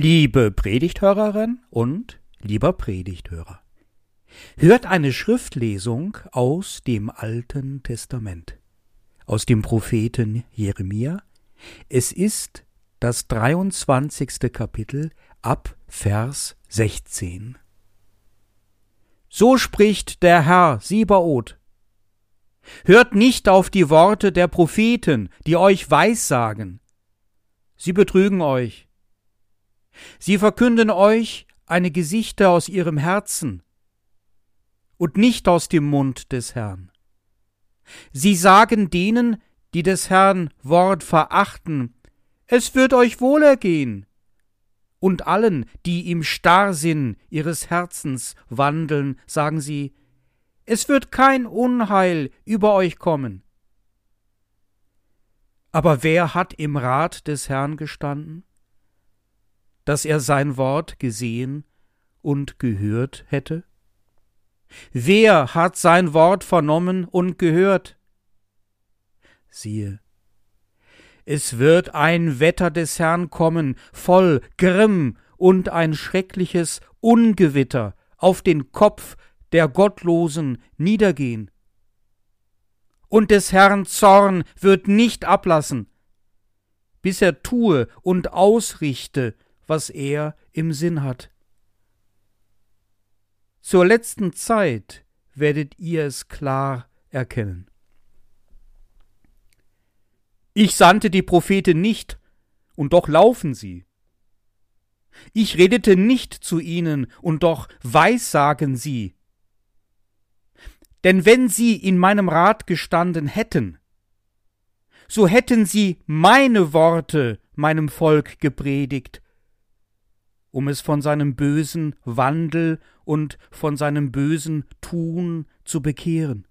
Liebe Predigthörerin und lieber Predigthörer, hört eine Schriftlesung aus dem Alten Testament, aus dem Propheten Jeremia. Es ist das 23. Kapitel ab Vers 16. So spricht der Herr Siebaoth. Hört nicht auf die Worte der Propheten, die euch Weissagen. Sie betrügen euch Sie verkünden euch eine Gesichter aus ihrem Herzen und nicht aus dem Mund des Herrn. Sie sagen denen, die des Herrn Wort verachten, es wird euch wohlergehen. Und allen, die im Starrsinn ihres Herzens wandeln, sagen sie, es wird kein Unheil über euch kommen. Aber wer hat im Rat des Herrn gestanden? Dass er sein Wort gesehen und gehört hätte? Wer hat sein Wort vernommen und gehört? Siehe, es wird ein Wetter des Herrn kommen, voll Grimm und ein schreckliches Ungewitter auf den Kopf der Gottlosen niedergehen. Und des Herrn Zorn wird nicht ablassen, bis er tue und ausrichte, was er im Sinn hat. Zur letzten Zeit werdet ihr es klar erkennen. Ich sandte die Propheten nicht, und doch laufen sie. Ich redete nicht zu ihnen, und doch weissagen sie. Denn wenn sie in meinem Rat gestanden hätten, so hätten sie meine Worte meinem Volk gepredigt um es von seinem bösen Wandel und von seinem bösen Tun zu bekehren.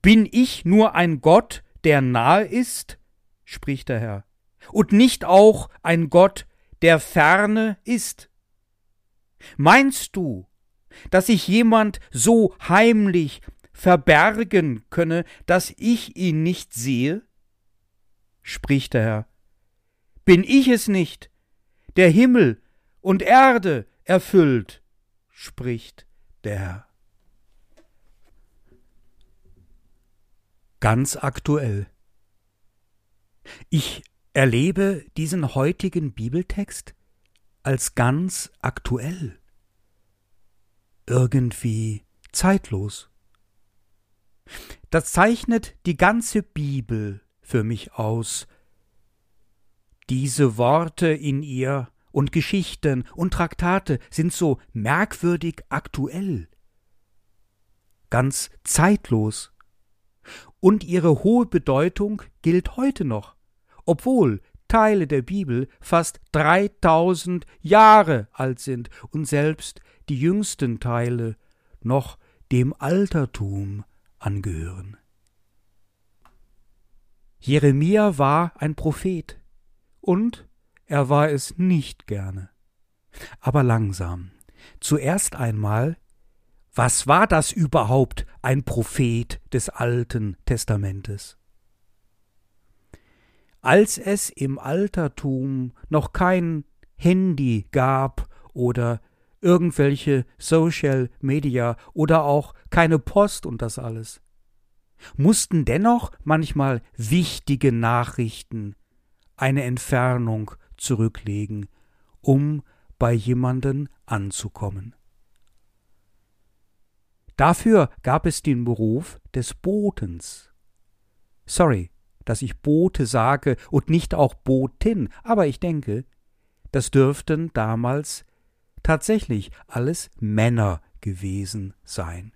Bin ich nur ein Gott, der nahe ist? spricht der Herr, und nicht auch ein Gott, der ferne ist? Meinst du, dass sich jemand so heimlich verbergen könne, dass ich ihn nicht sehe? spricht der Herr. Bin ich es nicht, der Himmel und Erde erfüllt, spricht der Herr. Ganz aktuell. Ich erlebe diesen heutigen Bibeltext als ganz aktuell, irgendwie zeitlos. Das zeichnet die ganze Bibel für mich aus, diese Worte in ihr und Geschichten und Traktate sind so merkwürdig aktuell, ganz zeitlos. Und ihre hohe Bedeutung gilt heute noch, obwohl Teile der Bibel fast 3000 Jahre alt sind und selbst die jüngsten Teile noch dem Altertum angehören. Jeremia war ein Prophet, und er war es nicht gerne. Aber langsam. Zuerst einmal, was war das überhaupt, ein Prophet des Alten Testamentes? Als es im Altertum noch kein Handy gab oder irgendwelche Social Media oder auch keine Post und das alles, mussten dennoch manchmal wichtige Nachrichten eine Entfernung zurücklegen, um bei jemanden anzukommen. Dafür gab es den Beruf des Botens. Sorry, dass ich Bote sage und nicht auch Botin, aber ich denke, das dürften damals tatsächlich alles Männer gewesen sein.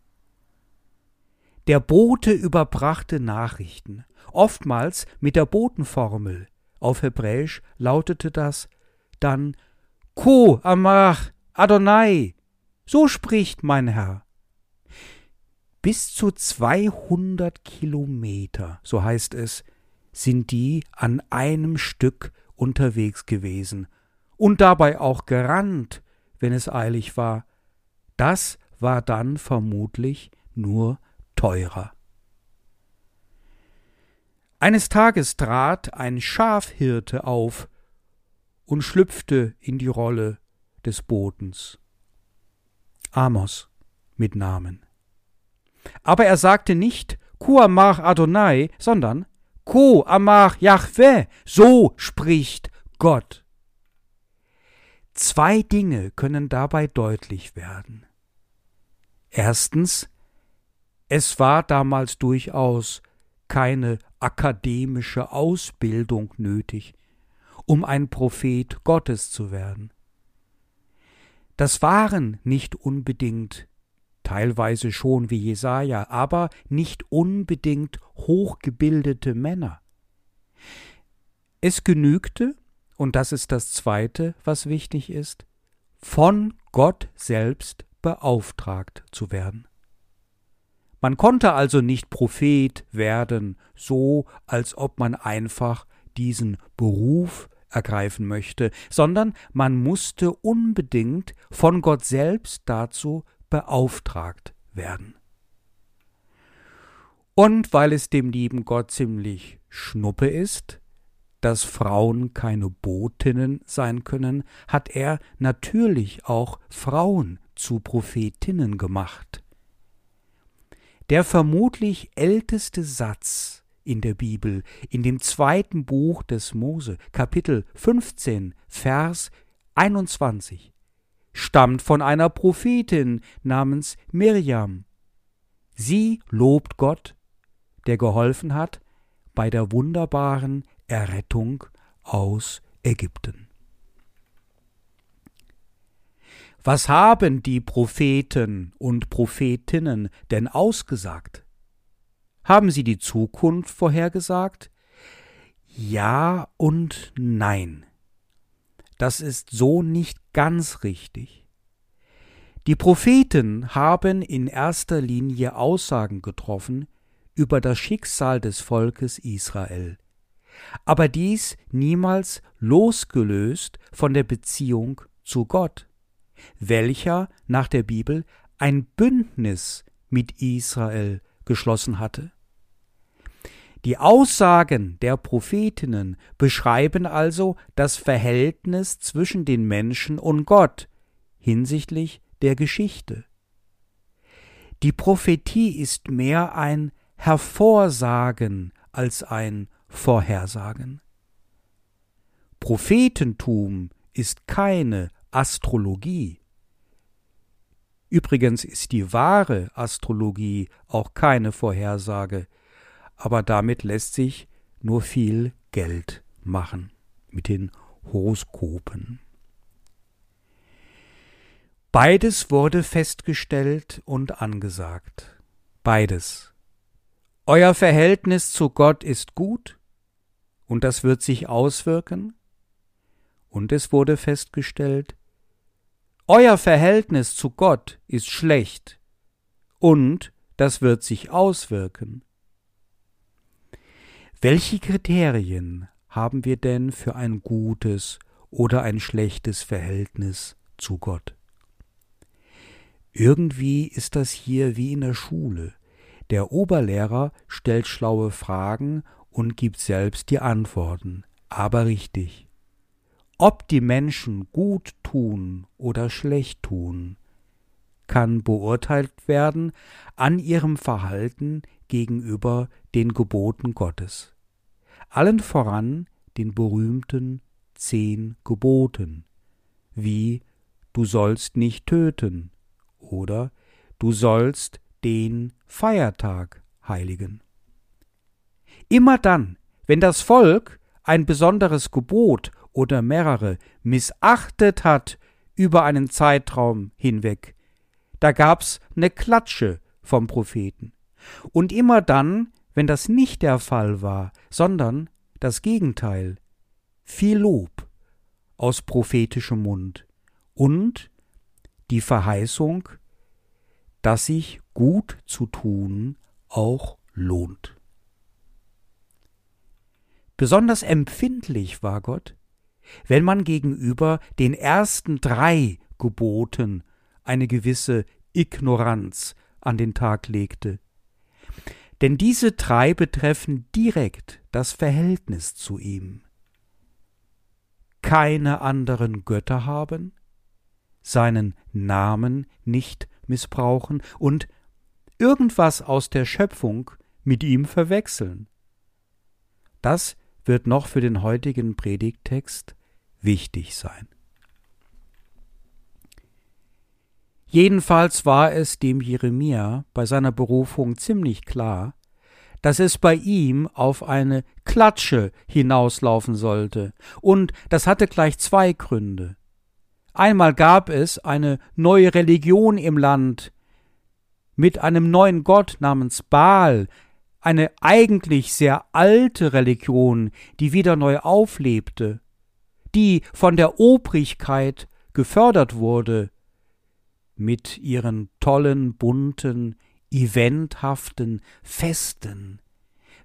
Der Bote überbrachte Nachrichten, oftmals mit der Botenformel, auf Hebräisch lautete das dann Ko Amach Adonai. So spricht mein Herr. Bis zu 200 Kilometer, so heißt es, sind die an einem Stück unterwegs gewesen und dabei auch gerannt, wenn es eilig war. Das war dann vermutlich nur teurer. Eines Tages trat ein Schafhirte auf und schlüpfte in die Rolle des Bodens. Amos mit Namen. Aber er sagte nicht Ku amach Adonai, sondern Ku amach Yahweh, so spricht Gott. Zwei Dinge können dabei deutlich werden. Erstens, es war damals durchaus keine akademische Ausbildung nötig, um ein Prophet Gottes zu werden. Das waren nicht unbedingt, teilweise schon wie Jesaja, aber nicht unbedingt hochgebildete Männer. Es genügte, und das ist das Zweite, was wichtig ist, von Gott selbst beauftragt zu werden. Man konnte also nicht Prophet werden, so als ob man einfach diesen Beruf ergreifen möchte, sondern man musste unbedingt von Gott selbst dazu beauftragt werden. Und weil es dem lieben Gott ziemlich schnuppe ist, dass Frauen keine Botinnen sein können, hat er natürlich auch Frauen zu Prophetinnen gemacht. Der vermutlich älteste Satz in der Bibel, in dem zweiten Buch des Mose, Kapitel 15, Vers 21, stammt von einer Prophetin namens Mirjam. Sie lobt Gott, der geholfen hat bei der wunderbaren Errettung aus Ägypten. Was haben die Propheten und Prophetinnen denn ausgesagt? Haben sie die Zukunft vorhergesagt? Ja und nein. Das ist so nicht ganz richtig. Die Propheten haben in erster Linie Aussagen getroffen über das Schicksal des Volkes Israel, aber dies niemals losgelöst von der Beziehung zu Gott, welcher nach der Bibel ein Bündnis mit Israel geschlossen hatte. Die Aussagen der Prophetinnen beschreiben also das Verhältnis zwischen den Menschen und Gott hinsichtlich der Geschichte. Die Prophetie ist mehr ein Hervorsagen als ein Vorhersagen. Prophetentum ist keine Astrologie. Übrigens ist die wahre Astrologie auch keine Vorhersage, aber damit lässt sich nur viel Geld machen mit den Horoskopen. Beides wurde festgestellt und angesagt. Beides. Euer Verhältnis zu Gott ist gut und das wird sich auswirken. Und es wurde festgestellt, euer Verhältnis zu Gott ist schlecht und das wird sich auswirken. Welche Kriterien haben wir denn für ein gutes oder ein schlechtes Verhältnis zu Gott? Irgendwie ist das hier wie in der Schule. Der Oberlehrer stellt schlaue Fragen und gibt selbst die Antworten, aber richtig. Ob die Menschen gut tun oder schlecht tun, kann beurteilt werden an ihrem Verhalten gegenüber den Geboten Gottes. Allen voran den berühmten zehn Geboten, wie du sollst nicht töten oder du sollst den Feiertag heiligen. Immer dann, wenn das Volk ein besonderes Gebot oder mehrere missachtet hat über einen Zeitraum hinweg, da gab's ne Klatsche vom Propheten. Und immer dann, wenn das nicht der Fall war, sondern das Gegenteil, viel Lob aus prophetischem Mund und die Verheißung, dass sich gut zu tun auch lohnt. Besonders empfindlich war Gott, wenn man gegenüber den ersten drei Geboten eine gewisse Ignoranz an den Tag legte, denn diese drei betreffen direkt das Verhältnis zu ihm. keine anderen Götter haben, seinen Namen nicht missbrauchen und irgendwas aus der Schöpfung mit ihm verwechseln. Das wird noch für den heutigen Predigttext wichtig sein. Jedenfalls war es dem Jeremia bei seiner Berufung ziemlich klar, dass es bei ihm auf eine Klatsche hinauslaufen sollte, und das hatte gleich zwei Gründe. Einmal gab es eine neue Religion im Land mit einem neuen Gott namens Baal, eine eigentlich sehr alte Religion, die wieder neu auflebte, die von der Obrigkeit gefördert wurde, mit ihren tollen, bunten, eventhaften Festen,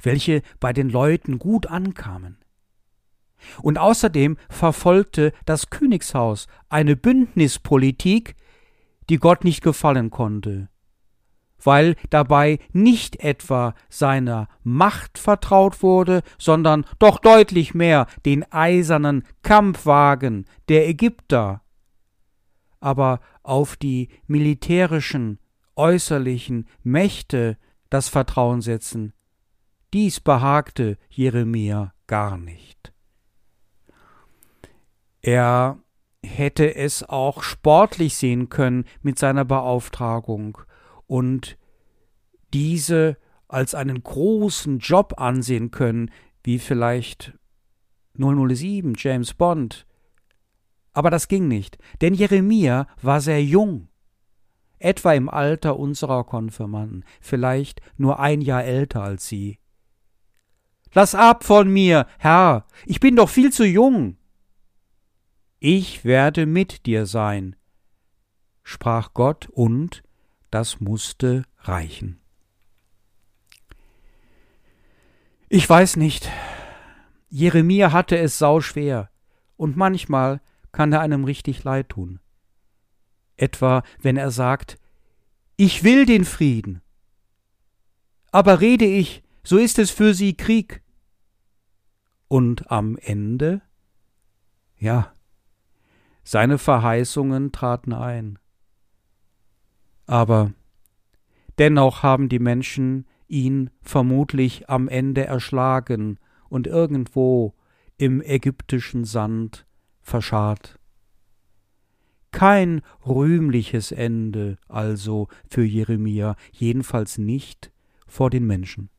welche bei den Leuten gut ankamen. Und außerdem verfolgte das Königshaus eine Bündnispolitik, die Gott nicht gefallen konnte, weil dabei nicht etwa seiner Macht vertraut wurde, sondern doch deutlich mehr den eisernen Kampfwagen der Ägypter. Aber auf die militärischen, äußerlichen Mächte das Vertrauen setzen, dies behagte Jeremia gar nicht. Er hätte es auch sportlich sehen können mit seiner Beauftragung und diese als einen großen Job ansehen können, wie vielleicht 007 James Bond. Aber das ging nicht, denn Jeremia war sehr jung, etwa im Alter unserer Konfirmanden, vielleicht nur ein Jahr älter als sie. Lass ab von mir, Herr, ich bin doch viel zu jung. Ich werde mit dir sein, sprach Gott, und das musste reichen. Ich weiß nicht. Jeremia hatte es sauschwer, und manchmal kann er einem richtig leid tun. Etwa, wenn er sagt, ich will den Frieden. Aber rede ich, so ist es für sie Krieg. Und am Ende? Ja, seine Verheißungen traten ein. Aber dennoch haben die Menschen ihn vermutlich am Ende erschlagen und irgendwo im ägyptischen Sand verscharrt. Kein rühmliches Ende also für Jeremia, jedenfalls nicht vor den Menschen.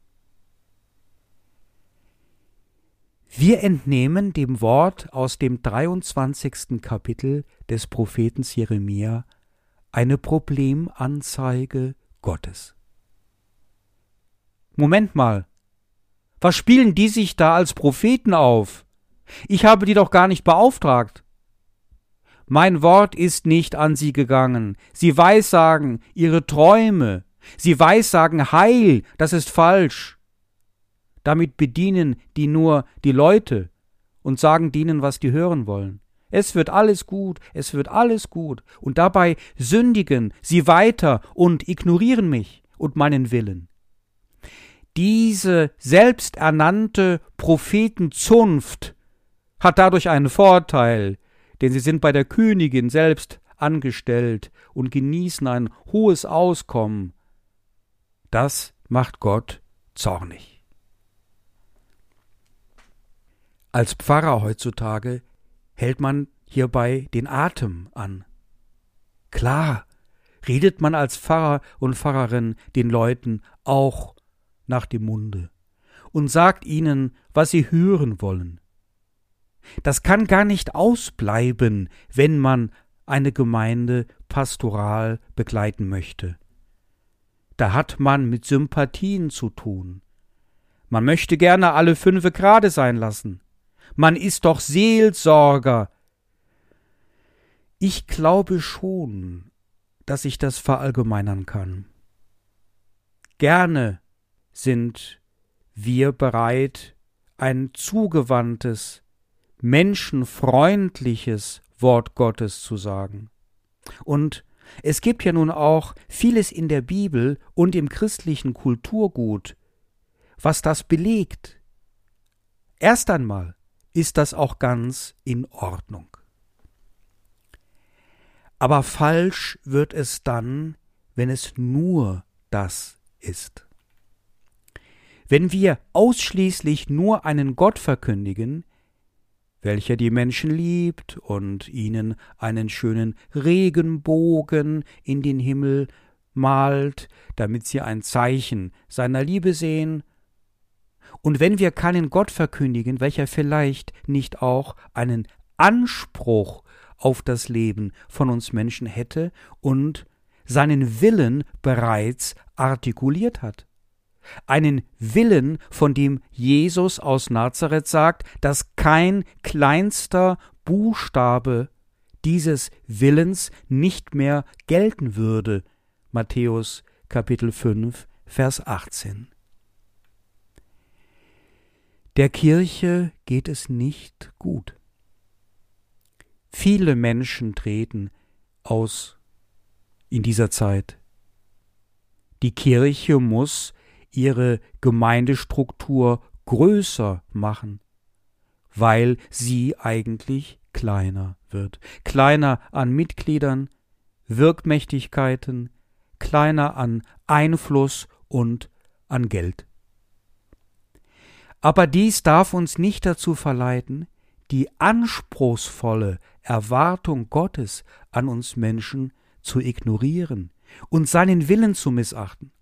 Wir entnehmen dem Wort aus dem 23. Kapitel des Propheten Jeremia eine Problemanzeige Gottes. Moment mal. Was spielen die sich da als Propheten auf? Ich habe die doch gar nicht beauftragt. Mein Wort ist nicht an sie gegangen. Sie weissagen ihre Träume. Sie weissagen Heil, das ist falsch. Damit bedienen die nur die Leute und sagen denen, was die hören wollen. Es wird alles gut, es wird alles gut, und dabei sündigen sie weiter und ignorieren mich und meinen Willen. Diese selbsternannte Prophetenzunft hat dadurch einen Vorteil, denn sie sind bei der Königin selbst angestellt und genießen ein hohes Auskommen. Das macht Gott zornig. Als Pfarrer heutzutage hält man hierbei den Atem an. Klar, redet man als Pfarrer und Pfarrerin den Leuten auch nach dem Munde und sagt ihnen, was sie hören wollen. Das kann gar nicht ausbleiben, wenn man eine Gemeinde pastoral begleiten möchte. Da hat man mit Sympathien zu tun. Man möchte gerne alle fünfe gerade sein lassen man ist doch Seelsorger. Ich glaube schon, dass ich das verallgemeinern kann. Gerne sind wir bereit, ein zugewandtes, menschenfreundliches Wort Gottes zu sagen. Und es gibt ja nun auch vieles in der Bibel und im christlichen Kulturgut, was das belegt. Erst einmal ist das auch ganz in Ordnung. Aber falsch wird es dann, wenn es nur das ist. Wenn wir ausschließlich nur einen Gott verkündigen, welcher die Menschen liebt und ihnen einen schönen Regenbogen in den Himmel malt, damit sie ein Zeichen seiner Liebe sehen, und wenn wir keinen Gott verkündigen, welcher vielleicht nicht auch einen Anspruch auf das Leben von uns Menschen hätte und seinen Willen bereits artikuliert hat, einen Willen, von dem Jesus aus Nazareth sagt, dass kein kleinster Buchstabe dieses Willens nicht mehr gelten würde. Matthäus Kapitel 5, Vers 18. Der Kirche geht es nicht gut. Viele Menschen treten aus in dieser Zeit. Die Kirche muss ihre Gemeindestruktur größer machen, weil sie eigentlich kleiner wird. Kleiner an Mitgliedern, Wirkmächtigkeiten, kleiner an Einfluss und an Geld. Aber dies darf uns nicht dazu verleiten, die anspruchsvolle Erwartung Gottes an uns Menschen zu ignorieren und seinen Willen zu missachten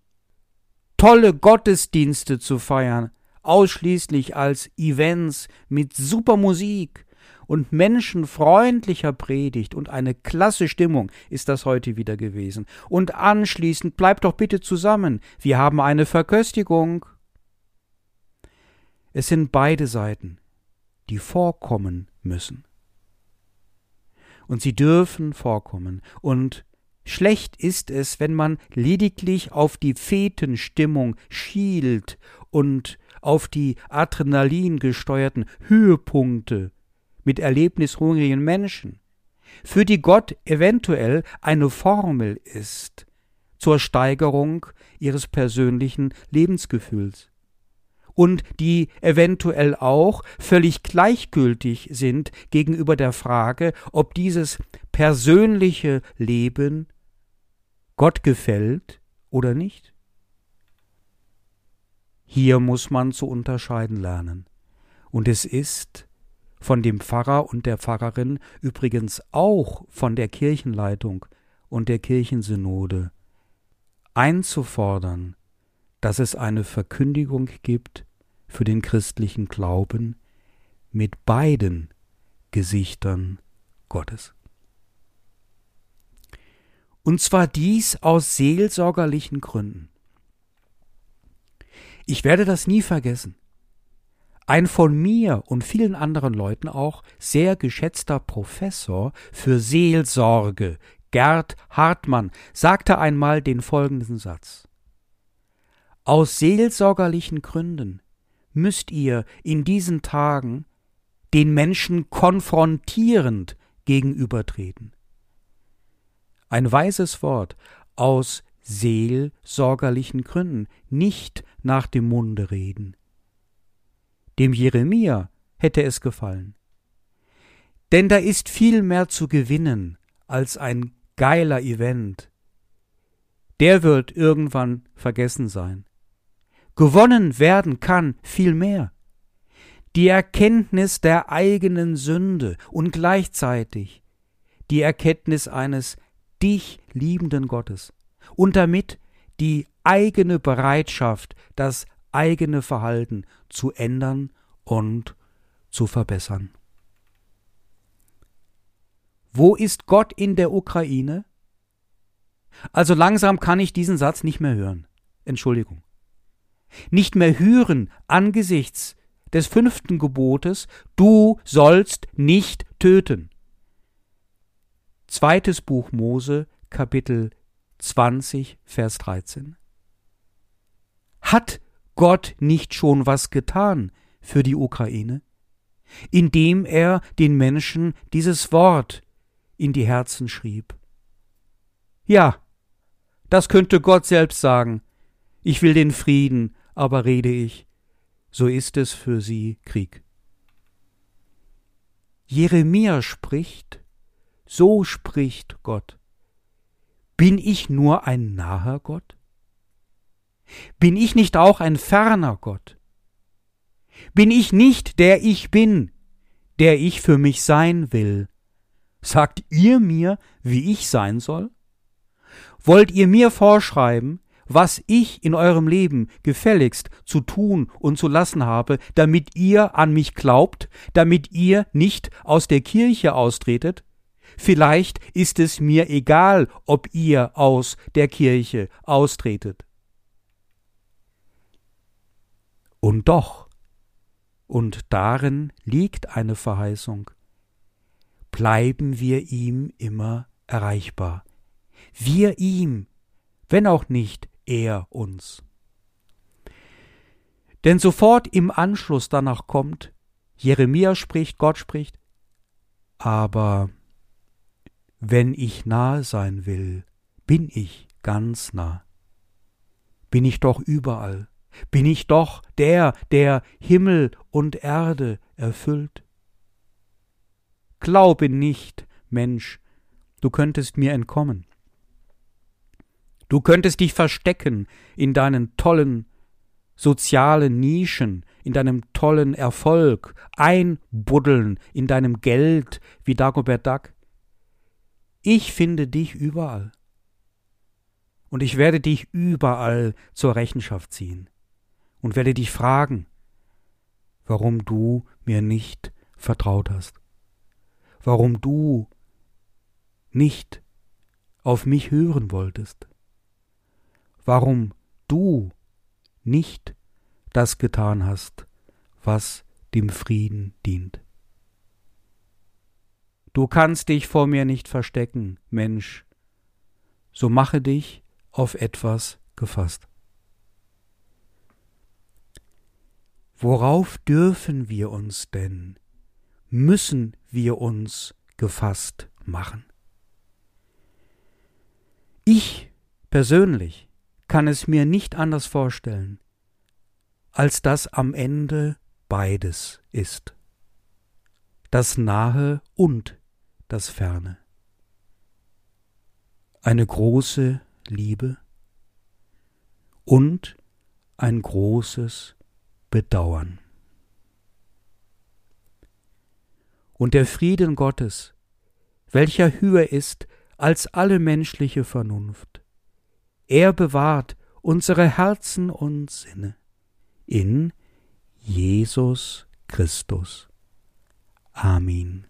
tolle Gottesdienste zu feiern, ausschließlich als Events mit super Musik und menschenfreundlicher Predigt und eine klasse Stimmung ist das heute wieder gewesen. Und anschließend bleibt doch bitte zusammen, wir haben eine Verköstigung. Es sind beide Seiten, die vorkommen müssen. Und sie dürfen vorkommen. Und Schlecht ist es, wenn man lediglich auf die Fetenstimmung schielt und auf die Adrenalin gesteuerten Höhepunkte mit erlebnishungrigen Menschen, für die Gott eventuell eine Formel ist zur Steigerung ihres persönlichen Lebensgefühls und die eventuell auch völlig gleichgültig sind gegenüber der Frage, ob dieses persönliche Leben Gott gefällt oder nicht? Hier muss man zu unterscheiden lernen. Und es ist von dem Pfarrer und der Pfarrerin übrigens auch von der Kirchenleitung und der Kirchensynode einzufordern, dass es eine Verkündigung gibt für den christlichen Glauben mit beiden Gesichtern Gottes. Und zwar dies aus seelsorgerlichen Gründen. Ich werde das nie vergessen. Ein von mir und vielen anderen Leuten auch sehr geschätzter Professor für Seelsorge, Gerd Hartmann, sagte einmal den folgenden Satz. Aus seelsorgerlichen Gründen müsst ihr in diesen Tagen den Menschen konfrontierend gegenübertreten. Ein weises Wort aus seelsorgerlichen Gründen, nicht nach dem Munde reden. Dem Jeremia hätte es gefallen. Denn da ist viel mehr zu gewinnen als ein geiler Event. Der wird irgendwann vergessen sein. Gewonnen werden kann viel mehr. Die Erkenntnis der eigenen Sünde und gleichzeitig die Erkenntnis eines dich liebenden Gottes und damit die eigene Bereitschaft, das eigene Verhalten zu ändern und zu verbessern. Wo ist Gott in der Ukraine? Also langsam kann ich diesen Satz nicht mehr hören. Entschuldigung nicht mehr hören angesichts des fünften Gebotes, du sollst nicht töten. Zweites Buch Mose, Kapitel 20, Vers 13. Hat Gott nicht schon was getan für die Ukraine? Indem er den Menschen dieses Wort in die Herzen schrieb. Ja, das könnte Gott selbst sagen. Ich will den Frieden aber rede ich, so ist es für sie Krieg. Jeremia spricht, so spricht Gott. Bin ich nur ein naher Gott? Bin ich nicht auch ein ferner Gott? Bin ich nicht der ich bin, der ich für mich sein will? Sagt ihr mir, wie ich sein soll? Wollt ihr mir vorschreiben, was ich in eurem Leben gefälligst zu tun und zu lassen habe, damit ihr an mich glaubt, damit ihr nicht aus der Kirche austretet? Vielleicht ist es mir egal, ob ihr aus der Kirche austretet. Und doch, und darin liegt eine Verheißung, bleiben wir ihm immer erreichbar. Wir ihm, wenn auch nicht er uns. Denn sofort im Anschluss danach kommt, Jeremia spricht, Gott spricht, aber wenn ich nahe sein will, bin ich ganz nah. Bin ich doch überall, bin ich doch der, der Himmel und Erde erfüllt. Glaube nicht, Mensch, du könntest mir entkommen. Du könntest dich verstecken in deinen tollen sozialen Nischen, in deinem tollen Erfolg, einbuddeln in deinem Geld wie Dagobert Duck. Ich finde dich überall. Und ich werde dich überall zur Rechenschaft ziehen und werde dich fragen, warum du mir nicht vertraut hast, warum du nicht auf mich hören wolltest warum du nicht das getan hast, was dem Frieden dient. Du kannst dich vor mir nicht verstecken, Mensch, so mache dich auf etwas gefasst. Worauf dürfen wir uns denn, müssen wir uns gefasst machen? Ich persönlich kann es mir nicht anders vorstellen, als dass am Ende beides ist. Das Nahe und das Ferne. Eine große Liebe und ein großes Bedauern. Und der Frieden Gottes, welcher höher ist als alle menschliche Vernunft, er bewahrt unsere Herzen und Sinne in Jesus Christus. Amen.